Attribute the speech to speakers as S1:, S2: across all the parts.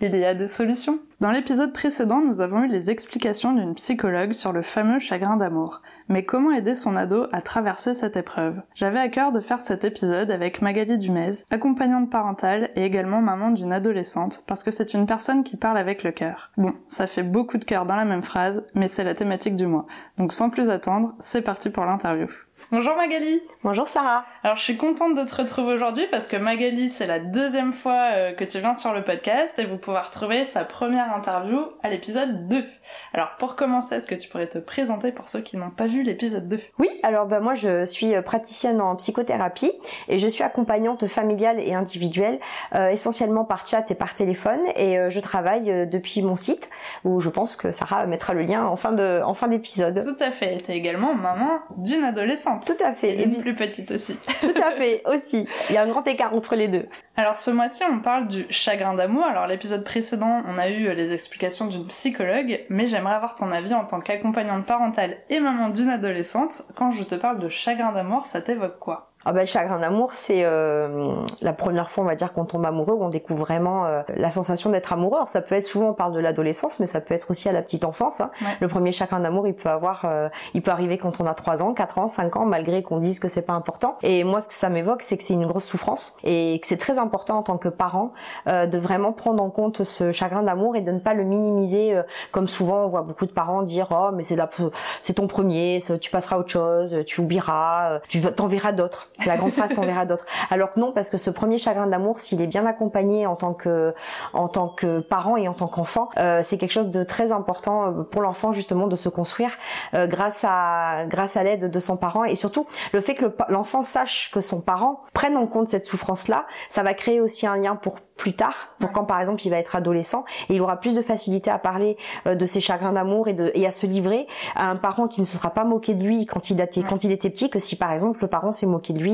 S1: il y a des solutions. Dans l'épisode précédent, nous avons eu les explications d'une psychologue sur le fameux chagrin d'amour. Mais comment aider son ado à traverser cette épreuve? J'avais à cœur de faire cet épisode avec Magali Dumez, accompagnante parentale et également maman d'une adolescente, parce que c'est une personne qui parle avec le cœur. Bon, ça fait beaucoup de cœur dans la même phrase, mais c'est la thématique du mois. Donc sans plus attendre, c'est parti pour l'interview. Bonjour Magali
S2: Bonjour Sarah
S1: Alors je suis contente de te retrouver aujourd'hui parce que Magali c'est la deuxième fois euh, que tu viens sur le podcast et vous pouvez retrouver sa première interview à l'épisode 2. Alors pour commencer, est-ce que tu pourrais te présenter pour ceux qui n'ont pas vu l'épisode 2
S2: Oui, alors bah, moi je suis praticienne en psychothérapie et je suis accompagnante familiale et individuelle euh, essentiellement par chat et par téléphone et euh, je travaille depuis mon site où je pense que Sarah mettra le lien en fin de en fin d'épisode.
S1: Tout à fait, tu es également maman d'une adolescente.
S2: Tout à fait.
S1: Et une plus petite aussi.
S2: Tout à fait, aussi. Il y a un grand écart entre les deux.
S1: Alors ce mois-ci, on parle du chagrin d'amour. Alors l'épisode précédent, on a eu les explications d'une psychologue, mais j'aimerais avoir ton avis en tant qu'accompagnante parentale et maman d'une adolescente. Quand je te parle de chagrin d'amour, ça t'évoque quoi?
S2: Ah bah, le chagrin d'amour, c'est euh, la première fois, on va dire, qu'on tombe amoureux, où on découvre vraiment euh, la sensation d'être amoureux. Alors, ça peut être souvent, on parle de l'adolescence, mais ça peut être aussi à la petite enfance. Hein. Le premier chagrin d'amour, il peut avoir, euh, il peut arriver quand on a 3 ans, 4 ans, 5 ans, malgré qu'on dise que c'est pas important. Et moi, ce que ça m'évoque, c'est que c'est une grosse souffrance et que c'est très important en tant que parent de vraiment prendre en compte ce chagrin d'amour et de ne pas le minimiser, comme souvent on voit beaucoup de parents dire, oh mais c'est c'est ton premier, tu passeras à autre chose, tu oublieras, tu t'en verras d'autres. C'est la grande phrase, t'en verras d'autres. Alors que non, parce que ce premier chagrin d'amour, s'il est bien accompagné en tant que en tant que parent et en tant qu'enfant, euh, c'est quelque chose de très important euh, pour l'enfant justement de se construire euh, grâce à grâce à l'aide de son parent et surtout le fait que l'enfant sache que son parent prenne en compte cette souffrance là, ça va créer aussi un lien pour plus tard, pour quand par exemple il va être adolescent et il aura plus de facilité à parler de ses chagrins d'amour et, de, et à se livrer à un parent qui ne se sera pas moqué de lui quand il, a quand il était petit que si par exemple le parent s'est moqué de lui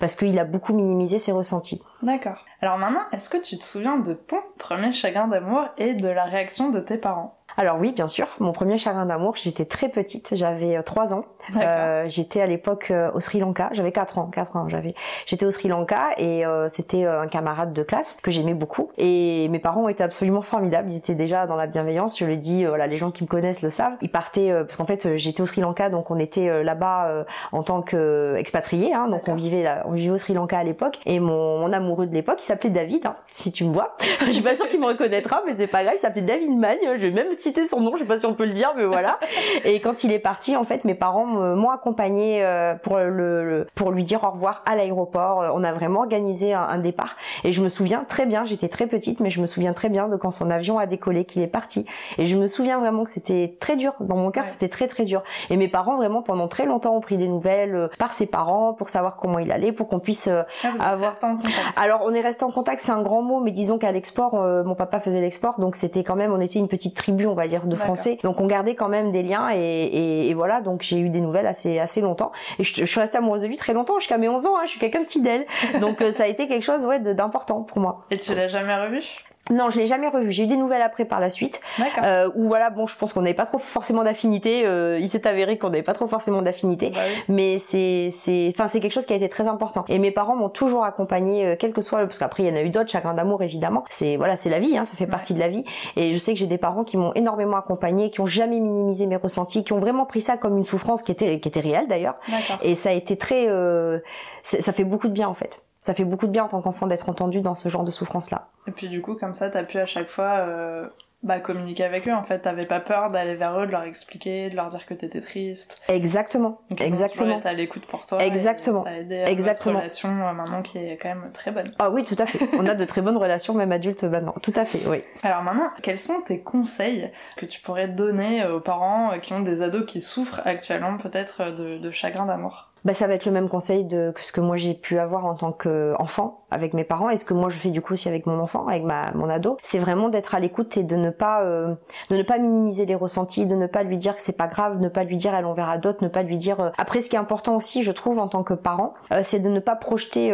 S2: parce qu'il a beaucoup minimisé ses ressentis.
S1: D'accord. Alors maman, est-ce que tu te souviens de ton premier chagrin d'amour et de la réaction de tes parents?
S2: Alors oui, bien sûr. Mon premier chagrin d'amour, j'étais très petite, j'avais 3 euh, ans. Euh, j'étais à l'époque euh, au Sri Lanka, j'avais 4 ans, 4 ans j'avais. J'étais au Sri Lanka et euh, c'était un camarade de classe que j'aimais beaucoup. Et mes parents été absolument formidables, ils étaient déjà dans la bienveillance, je le dis, voilà, les gens qui me connaissent le savent. Ils partaient, parce qu'en fait j'étais au Sri Lanka, donc on était là-bas en tant qu'expatriés, hein, donc on vivait, là, on vivait au Sri Lanka à l'époque. Et mon, mon amoureux de l'époque, il s'appelait David, hein, si tu me vois. je suis pas sûre qu'il me reconnaîtra, mais c'est pas grave, il s'appelait David Magne, je vais même citer son nom, je sais pas si on peut le dire, mais voilà. et quand il est parti, en fait, mes parents m'ont accompagné euh, pour le, pour lui dire au revoir à l'aéroport. Euh, on a vraiment organisé un, départ et je me souviens très bien. J'étais très petite, mais je me souviens très bien de quand son avion a décollé, qu'il est parti. Et je me souviens vraiment que c'était très dur. Dans mon cœur, c'était très très dur. Et mes parents vraiment pendant très longtemps ont pris des nouvelles euh, par ses parents pour savoir comment il allait, pour qu'on puisse ah, avoir.
S1: En contact.
S2: Alors on est resté en contact, c'est un grand mot, mais disons qu'à l'export, mon papa faisait l'export, donc c'était quand même, on était une petite tribu, va dire, de Français. Donc on gardait quand même des liens et, et voilà. Donc j'ai eu des nouvelles assez assez, longtemps. Et je, suis restée amoureuse de lui très longtemps, jusqu'à mes 11 ans, hein, je suis quelqu'un de fidèle. Donc euh, ça a été quelque chose ouais, d'important pour moi.
S1: Et tu l'as jamais revu?
S2: Non, je l'ai jamais revu. J'ai eu des nouvelles après par la suite. Euh, où voilà, bon, je pense qu'on n'avait pas trop forcément d'affinité. Euh, il s'est avéré qu'on n'avait pas trop forcément d'affinité, bah mais c'est, c'est, enfin, c'est quelque chose qui a été très important. Et mes parents m'ont toujours accompagné, euh, quel que soit, parce qu'après il y en a eu d'autres, chagrin d'amour évidemment. C'est voilà, c'est la vie, hein, ça fait partie de la vie. Et je sais que j'ai des parents qui m'ont énormément accompagné, qui ont jamais minimisé mes ressentis, qui ont vraiment pris ça comme une souffrance qui était, qui était réelle d'ailleurs. Et ça a été très, euh, ça fait beaucoup de bien en fait ça fait beaucoup de bien en tant qu'enfant d'être entendu dans ce genre de souffrance-là.
S1: Et puis du coup, comme ça, t'as pu à chaque fois euh, bah, communiquer avec eux. En fait, t'avais pas peur d'aller vers eux, de leur expliquer, de leur dire que t'étais triste.
S2: Exactement.
S1: Donc,
S2: Exactement.
S1: T'as à l'écoute pour toi.
S2: Exactement.
S1: ça a aidé à Exactement. votre relation euh, maintenant qui est quand même très bonne.
S2: Ah oui, tout à fait. On a de très bonnes relations, même adultes maintenant. Tout à fait, oui.
S1: Alors maintenant, quels sont tes conseils que tu pourrais donner aux parents qui ont des ados qui souffrent actuellement peut-être de, de chagrin d'amour?
S2: Bah, ça va être le même conseil de, que ce que moi j'ai pu avoir en tant qu'enfant avec mes parents et ce que moi je fais du coup aussi avec mon enfant, avec ma, mon ado. C'est vraiment d'être à l'écoute et de ne pas euh, de ne pas minimiser les ressentis, de ne pas lui dire que c'est pas grave, ne pas lui dire elle en verra d'autres, ne pas lui dire. Euh, Après, ce qui est important aussi, je trouve, en tant que parent, euh, c'est de ne pas projeter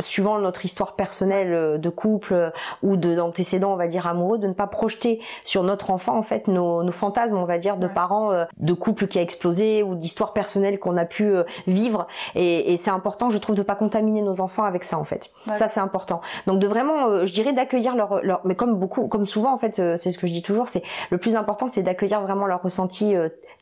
S2: suivant notre histoire personnelle euh, de couple euh, ou de d'antécédents, on va dire amoureux, de ne pas projeter sur notre enfant en fait nos, nos fantasmes, on va dire, de parents, euh, de couple qui a explosé ou d'histoires personnelles qu'on a pu vivre. Et, et c'est important, je trouve, de pas contaminer nos enfants avec ça en fait. Ça c'est important. Donc de vraiment, je dirais, d'accueillir leur, leur, mais comme beaucoup, comme souvent en fait, c'est ce que je dis toujours, c'est le plus important, c'est d'accueillir vraiment leur ressenti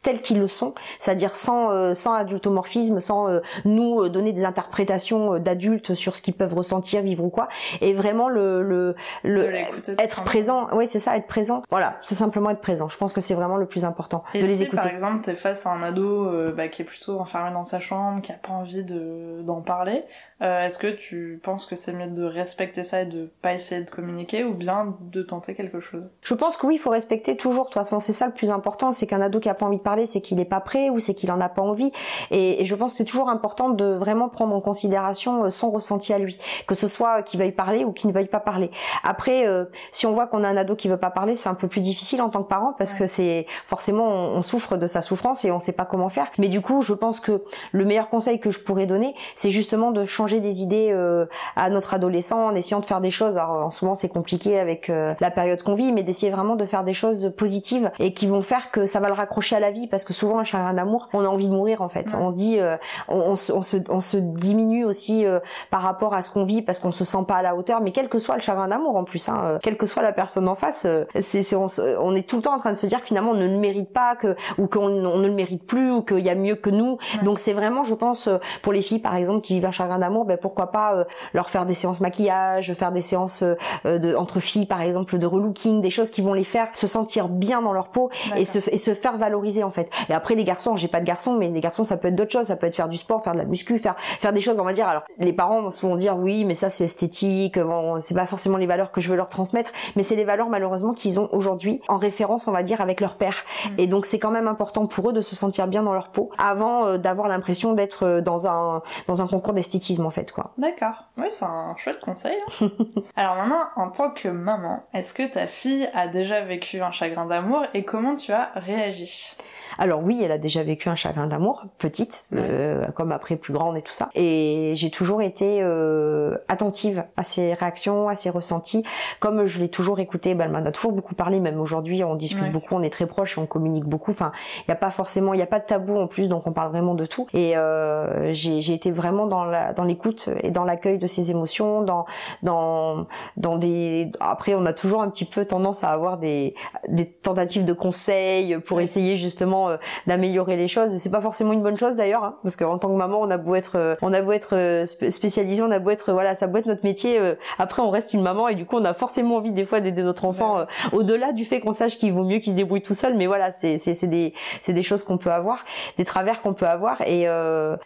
S2: tels qu'ils le sont, c'est-à-dire sans sans adultomorphisme, sans nous donner des interprétations d'adultes sur ce qu'ils peuvent ressentir, vivre ou quoi, et vraiment le, le, le être présent. Oui, c'est ça, être présent. Voilà, c'est simplement être présent. Je pense que c'est vraiment le plus important
S1: et
S2: de
S1: les
S2: si, écouter.
S1: Par exemple, t'es face à un ado euh, bah, qui est plutôt enfermé dans sa chambre, qui a pas envie de d'en parler. Euh, Est-ce que tu penses que c'est mieux de respecter ça et de pas essayer de communiquer ou bien de tenter quelque chose?
S2: Je pense que oui, il faut respecter toujours. De toute façon, c'est ça le plus important, c'est qu'un ado qui a pas envie de parler, c'est qu'il est pas prêt ou c'est qu'il en a pas envie. Et, et je pense que c'est toujours important de vraiment prendre en considération euh, son ressenti à lui, que ce soit qu'il veuille parler ou qu'il ne veuille pas parler. Après, euh, si on voit qu'on a un ado qui veut pas parler, c'est un peu plus difficile en tant que parent parce que c'est forcément on, on, souffre de sa souffrance et on sait pas comment faire. Mais du coup, je pense que le meilleur conseil que je pourrais donner, c'est justement de changer des idées euh, à notre adolescent en essayant de faire des choses. Alors en ce moment, c'est compliqué avec euh, la période qu'on vit, mais d'essayer vraiment de faire des choses positives et qui vont faire que ça va le raccrocher à la vie parce que souvent un chagrin d'amour, on a envie de mourir en fait. On se dit, euh, on, on, se, on, se, on se diminue aussi par rapport à ce qu'on vit parce qu'on se sent pas à la hauteur. Mais quel que soit le chagrin d'amour en plus, hein, quelle que soit la personne en face, c'est, on, on, est tout le temps en train de se dire que finalement on ne le mérite pas, que ou qu'on on ne le mérite plus, ou qu'il y a mieux que nous. Donc c'est vraiment, je pense, pour les filles par exemple qui vivent un chagrin d'amour, ben pourquoi pas euh, leur faire des séances maquillage, faire des séances euh, de entre filles par exemple de relooking, des choses qui vont les faire se sentir bien dans leur peau et se et se faire valoriser en fait. Et après les garçons, j'ai pas de garçons, mais les garçons ça peut être d'autres choses, ça peut être faire du sport, faire de la muscu, faire faire des choses, on va dire. Alors les parents vont souvent dire oui, mais ça c'est esthétique, bon, c'est pas forcément les valeurs que je veux leur transmettre, mais c'est les valeurs malheureusement qu'ils ont aujourd'hui en référence, on va dire, avec leur père. Mm. Et donc c'est quand même important pour eux de se sentir bien dans leur peau avant euh, d'avoir l'impression d'être dans un dans un concours d'esthétisme en fait quoi.
S1: D'accord. Oui, c'est un chouette conseil. Hein. Alors maintenant, en tant que maman, est-ce que ta fille a déjà vécu un chagrin d'amour et comment tu as réagi?
S2: Alors oui, elle a déjà vécu un chagrin d'amour, petite, euh, comme après plus grande et tout ça. Et j'ai toujours été euh, attentive à ses réactions, à ses ressentis. Comme je l'ai toujours écouté, bah, elle m'en a toujours beaucoup parlé, même aujourd'hui on discute beaucoup, on est très proches, on communique beaucoup. Enfin, il n'y a pas forcément, il n'y a pas de tabou en plus, donc on parle vraiment de tout. Et euh, j'ai été vraiment dans la, dans l'écoute et dans l'accueil de ses émotions, dans, dans, dans des. Après, on a toujours un petit peu tendance à avoir des, des tentatives de conseils pour essayer justement euh, d'améliorer les choses. Et c'est pas forcément une bonne chose d'ailleurs, hein, parce qu'en tant que maman, on a beau être, euh, on a beau être euh, spécialisé, on a beau être, voilà, ça peut être notre métier. après, on reste une maman et du coup, on a forcément envie des fois d'aider notre enfant, au-delà du fait qu'on sache qu'il vaut mieux qu'il se débrouille tout seul. Mais voilà, c'est des des choses qu'on peut avoir, des travers qu'on peut avoir. Et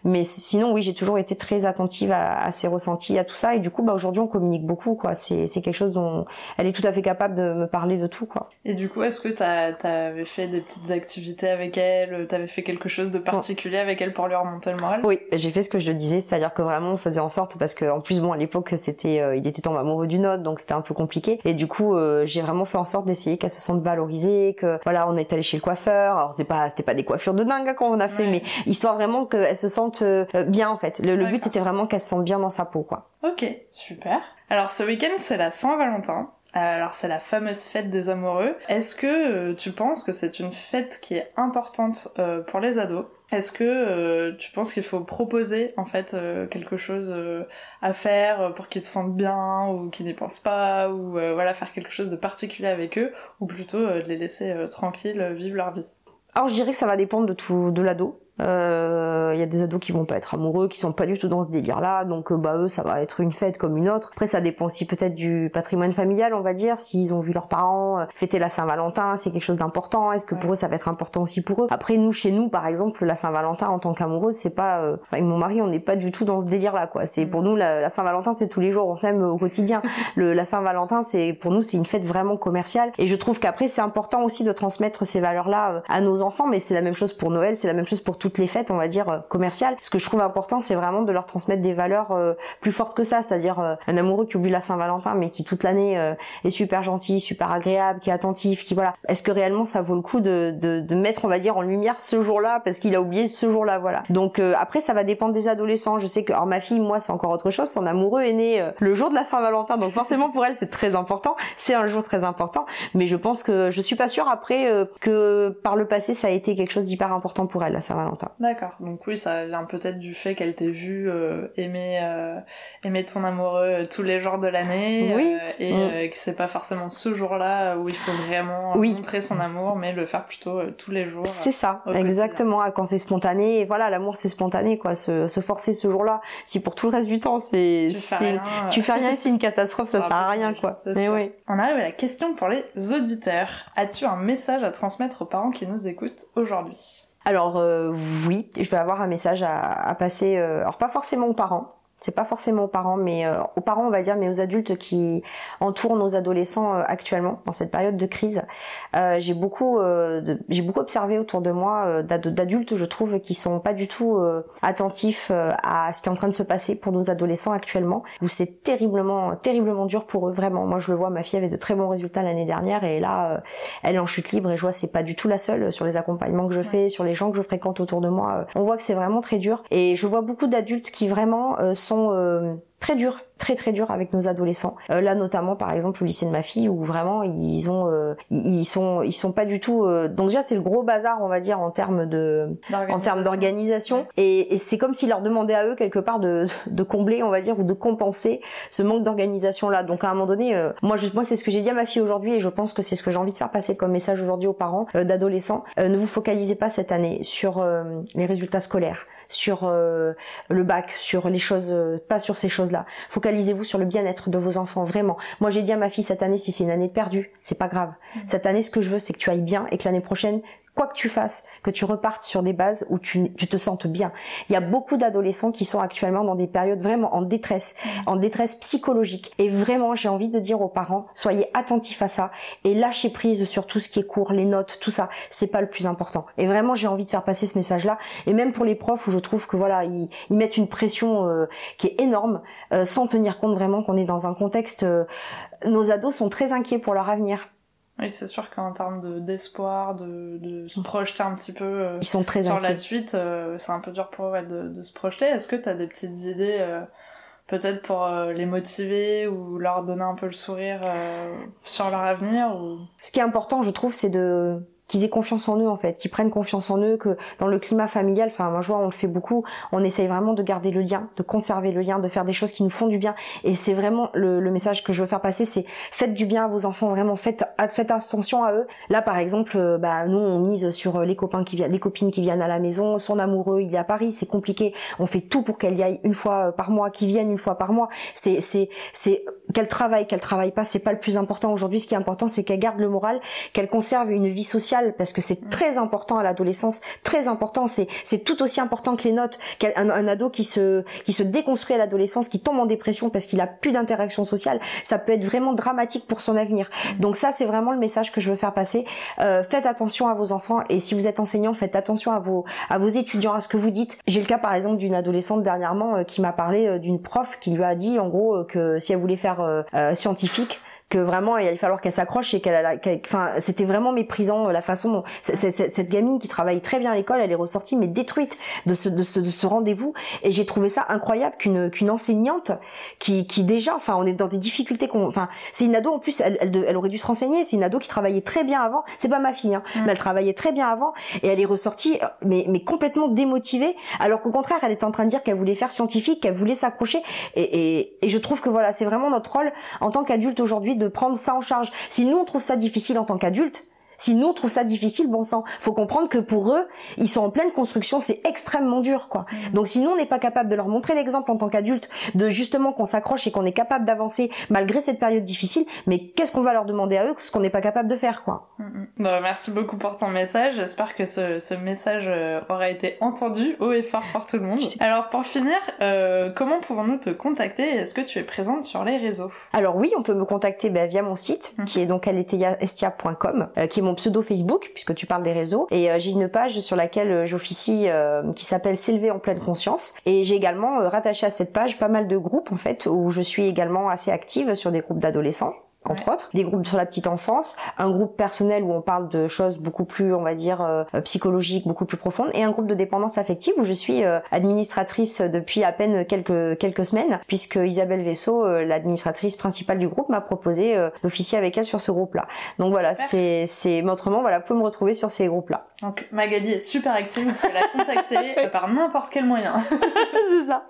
S2: mais sinon, oui, j'ai toujours été très attentive à, à, ses ressentis, à tout ça. Et du coup, bah aujourd'hui, on communique beaucoup, quoi. C'est quelque chose dont elle est tout à fait capable de me parler de tout, quoi.
S1: Et du coup, est-ce que t'as t'avais fait des petites activités avec elle euh, T'avais fait quelque chose de particulier avec elle pour lui remonter le moral?
S2: Oui, j'ai fait ce que je disais, c'est-à-dire que vraiment on faisait en sorte parce que en plus bon à l'époque c'était euh, il était tombé amoureux d'une autre donc c'était un peu compliqué et du coup euh, j'ai vraiment fait en sorte d'essayer qu'elle se sente valorisée, que voilà on est allé chez le coiffeur. Alors c'est pas c'était pas des coiffures de dingue hein, qu'on on a fait mais histoire vraiment qu'elle se sente bien en fait. Le, le but c'était vraiment qu'elle se sente bien dans sa peau quoi.
S1: Ok, super. Alors ce week-end c'est la Saint-Valentin. Alors c'est la fameuse fête des amoureux. Est-ce que euh, tu penses que c'est une fête qui est importante euh, pour les ados? Est-ce que euh, tu penses qu'il faut proposer en fait quelque chose à faire pour qu'ils se sentent bien ou qu'ils n'y pensent pas ou voilà faire quelque chose de particulier avec eux ou plutôt de les laisser tranquilles vivre leur vie?
S2: Alors je dirais que ça va dépendre de tout de l'ado. Il euh, y a des ados qui vont pas être amoureux, qui sont pas du tout dans ce délire-là, donc euh, bah eux ça va être une fête comme une autre. Après ça dépend aussi peut-être du patrimoine familial, on va dire, s'ils ont vu leurs parents euh, fêter la Saint-Valentin, c'est quelque chose d'important. Est-ce que pour eux ça va être important aussi pour eux? Après nous chez nous par exemple la Saint-Valentin en tant qu'amoureux c'est pas, enfin avec mon mari on n'est pas du tout dans ce délire-là quoi. C'est pour nous la, Saint-Valentin c'est tous les jours, on s'aime au quotidien. Le, la Saint-Valentin c'est pour nous c'est une fête vraiment commerciale et je trouve qu'après c'est important aussi de transmettre ces valeurs-là à nos enfants, mais c'est la même chose pour Noël, c'est la même chose pour tout toutes les fêtes, on va dire commerciales. Ce que je trouve important, c'est vraiment de leur transmettre des valeurs plus fortes que ça, c'est-à-dire un amoureux qui oublie la Saint-Valentin, mais qui toute l'année est super gentil, super agréable, qui est attentif, qui voilà. Est-ce que réellement ça vaut le coup de, de, de mettre, on va dire, en lumière ce jour-là parce qu'il a oublié ce jour-là, voilà. Donc après, ça va dépendre des adolescents. Je sais que, alors ma fille, moi, c'est encore autre chose. Son amoureux est né le jour de la Saint-Valentin, donc forcément pour elle, c'est très important. C'est un jour très important, mais je pense que je suis pas sûre après euh, que par le passé ça a été quelque chose d'hyper important pour elle la Saint-Valentin.
S1: D'accord. Donc oui, ça vient peut-être du fait qu'elle t'ait vu euh, aimer euh, aimer ton amoureux tous les jours de l'année
S2: oui.
S1: et mm. que c'est pas forcément ce jour-là où il faut vraiment montrer son amour, mais le faire plutôt tous les jours.
S2: C'est ça, exactement. Quand c'est spontané, et voilà, l'amour c'est spontané quoi. Se, se forcer ce jour-là, si pour tout le reste du temps c'est
S1: tu fais rien,
S2: tu fais rien, c'est une catastrophe, ça sert à rien quoi. Mais oui.
S1: On arrive à la question pour les auditeurs. As-tu un message à transmettre aux parents qui nous écoutent aujourd'hui?
S2: Alors euh, oui, je vais avoir un message à, passer, euh, alors pas forcément aux parents, c'est pas forcément aux parents, mais euh, aux parents on va dire, mais aux adultes qui entourent nos adolescents euh, actuellement dans cette période de crise. Euh, j'ai beaucoup, j'ai beaucoup observé autour de moi d'adultes, je trouve, qui sont pas du tout attentifs à ce qui est en train de se passer pour nos adolescents actuellement, où c'est terriblement, terriblement dur pour eux vraiment. Moi je le vois, ma fille avait de très bons résultats l'année dernière et là elle est en chute libre et je vois c'est pas du tout la seule sur les accompagnements que je fais, sur les gens que je fréquente autour de moi. on voit que c'est vraiment très dur et je vois beaucoup d'adultes qui vraiment sont euh, très durs, très très durs avec nos adolescents. Euh, là notamment par exemple au lycée de ma fille où vraiment ils ont euh, ils sont ils sont pas du tout donc déjà c'est le gros bazar on va dire en termes de en termes d'organisation et, et c'est comme s'ils leur demandaient à eux quelque part de, de combler on va dire ou de compenser ce manque d'organisation là. Donc à un moment donné moi je, moi c'est ce que j'ai dit à ma fille aujourd'hui et je pense que c'est ce que j'ai envie de faire passer comme message aujourd'hui aux parents d'adolescents. ne vous focalisez pas cette année sur les résultats scolaires sur euh, le bac, sur les choses, euh, pas sur ces choses-là. Focalisez-vous sur le bien-être de vos enfants, vraiment. Moi, j'ai dit à ma fille cette année, si c'est une année perdue, c'est pas grave. Mmh. Cette année, ce que je veux, c'est que tu ailles bien et que l'année prochaine, quoi que tu fasses, que tu repartes sur des bases où tu, te sentes bien. Il y a beaucoup d'adolescents qui sont actuellement dans des périodes vraiment en détresse, en détresse psychologique. Et vraiment, j'ai envie de dire aux parents, soyez attentifs à ça et lâchez prise sur tout ce qui est court, les notes, tout ça. C'est pas le plus important. Et vraiment, j'ai envie de faire passer ce message-là. Et même pour les profs où je trouve que voilà, ils, mettent une pression euh, qui est énorme, euh, sans tenir compte vraiment qu'on est dans un contexte. Euh, nos ados sont très inquiets pour leur avenir
S1: oui, c'est sûr qu'en termes d'espoir, de, de, se projeter un petit peu euh,
S2: Ils sont très
S1: sur la suite, euh, c'est un peu dur pour eux de, de, se projeter. Est-ce que tu as des petites idées euh, peut-être pour les motiver ou leur donner un peu le sourire sur leur avenir ou...
S2: Ce qui est important, je trouve, c'est de qu'ils aient confiance en eux en fait, qu'ils prennent confiance en eux, que dans le climat familial, enfin moi je vois on le fait beaucoup, on essaye vraiment de garder le lien, de conserver le lien, de faire des choses qui nous font du bien. Et c'est vraiment le, message que je veux faire passer, c'est faites du bien à vos enfants, vraiment faites faites attention à eux. Là par exemple, euh, bah nous on mise sur les copains qui viennent, les copines qui viennent à la maison, son amoureux il est à Paris, c'est compliqué. On fait tout pour qu'elle y aille une fois par mois, qu'ils viennent une fois par mois. C'est c'est qu'elle travaille, qu'elle travaille pas, c'est pas le plus important aujourd'hui. Ce qui est important, c'est qu'elle garde le moral, qu'elle conserve une vie sociale parce que c'est très important à l'adolescence, très important. C'est c'est tout aussi important que les notes. Qu'un un ado qui se qui se déconstruit à l'adolescence, qui tombe en dépression parce qu'il a plus d'interaction sociale, ça peut être vraiment dramatique pour son avenir. Donc ça, c'est vraiment le message que je veux faire passer. Euh, faites attention à vos enfants et si vous êtes enseignant, faites attention à vos à vos étudiants, à ce que vous dites. J'ai le cas par exemple d'une adolescente dernièrement euh, qui m'a parlé euh, d'une prof qui lui a dit en gros que si elle voulait faire scientifique, que vraiment il allait falloir qu'elle s'accroche et qu'elle enfin c'était vraiment méprisant euh, la façon dont cette gamine qui travaille très bien à l'école elle est ressortie mais détruite de ce de ce, de ce rendez-vous. Et j'ai trouvé ça incroyable qu'une qu'une enseignante qui qui déjà enfin on est dans des difficultés qu'on enfin c'est une ado en plus elle, elle, aurait dû se renseigner c'est une ado qui travaillait très bien avant. C'est pas ma fille hein, mm. mais elle travaillait très bien avant et elle est ressortie mais mais complètement démotivée alors qu'au contraire elle était en train de dire qu'elle voulait faire scientifique qu'elle voulait s'accrocher. Et, et et je trouve que voilà c'est vraiment notre rôle en tant qu'adulte aujourd'hui de prendre ça en charge. Si nous on trouve ça difficile en tant qu'adulte, si nous on trouve ça difficile, bon sang, faut comprendre que pour eux, ils sont en pleine construction, c'est extrêmement dur, quoi. Mm. Donc si nous on n'est pas capable de leur montrer l'exemple en tant qu'adulte, de justement qu'on s'accroche et qu'on est capable d'avancer malgré cette période difficile, mais qu'est-ce qu'on va leur demander à eux, ce qu'on n'est pas capable de faire, quoi?
S1: Mm, mm. Bon, merci beaucoup pour ton message. J'espère que ce, ce, message euh, aura été entendu haut et fort par tout le monde. Alors pour finir, euh, comment pouvons-nous te contacter? Est-ce que tu es présente sur les réseaux?
S2: Alors oui, on peut me contacter bah, via mon site, qui est donc aletheaestia.com, euh, qui est mon pseudo Facebook, puisque tu parles des réseaux. Et j'ai une page sur laquelle j'officie qui s'appelle S'élever en pleine conscience. Et j'ai également rattaché à cette page pas mal de groupes en fait où je suis également assez active sur des groupes d'adolescents entre autres, des groupes sur la petite enfance, un groupe personnel où on parle de choses beaucoup plus, on va dire, euh, psychologiques, beaucoup plus profondes, et un groupe de dépendance affective où je suis euh, administratrice depuis à peine quelques quelques semaines, puisque Isabelle Vaisseau, euh, l'administratrice principale du groupe, m'a proposé d'officier avec elle sur ce groupe-là. Donc voilà, c'est c'est autrement voilà, vous pouvez me retrouver sur ces groupes-là.
S1: Donc Magali est super active, vous pouvez la contacter par n'importe quel moyen.
S2: c'est ça.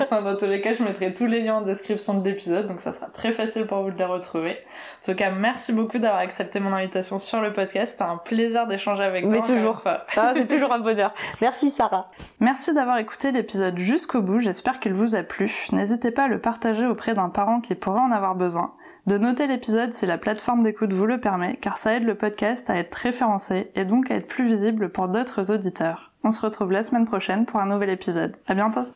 S1: enfin, dans tous les cas, je mettrai tous les liens en description de l'épisode, donc ça sera très facile pour vous de les retrouver. En tout cas, merci beaucoup d'avoir accepté mon invitation sur le podcast. C'était un plaisir d'échanger avec toi.
S2: Mais toujours. Ah, c'est toujours un bonheur. Merci Sarah.
S1: Merci d'avoir écouté l'épisode jusqu'au bout. J'espère qu'il vous a plu. N'hésitez pas à le partager auprès d'un parent qui pourrait en avoir besoin. De noter l'épisode si la plateforme d'écoute vous le permet, car ça aide le podcast à être référencé et donc à être plus visible pour d'autres auditeurs. On se retrouve la semaine prochaine pour un nouvel épisode. À bientôt!